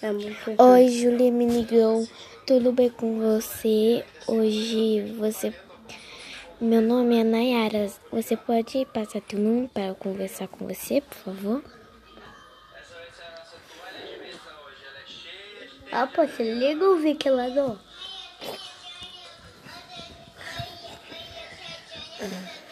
É Oi, Julia Minigão, tudo bem com você? Hoje você. Meu nome é Nayara. Você pode passar teu número para eu conversar com você, por favor? Ah, pô, você liga o ventilador? Uhum.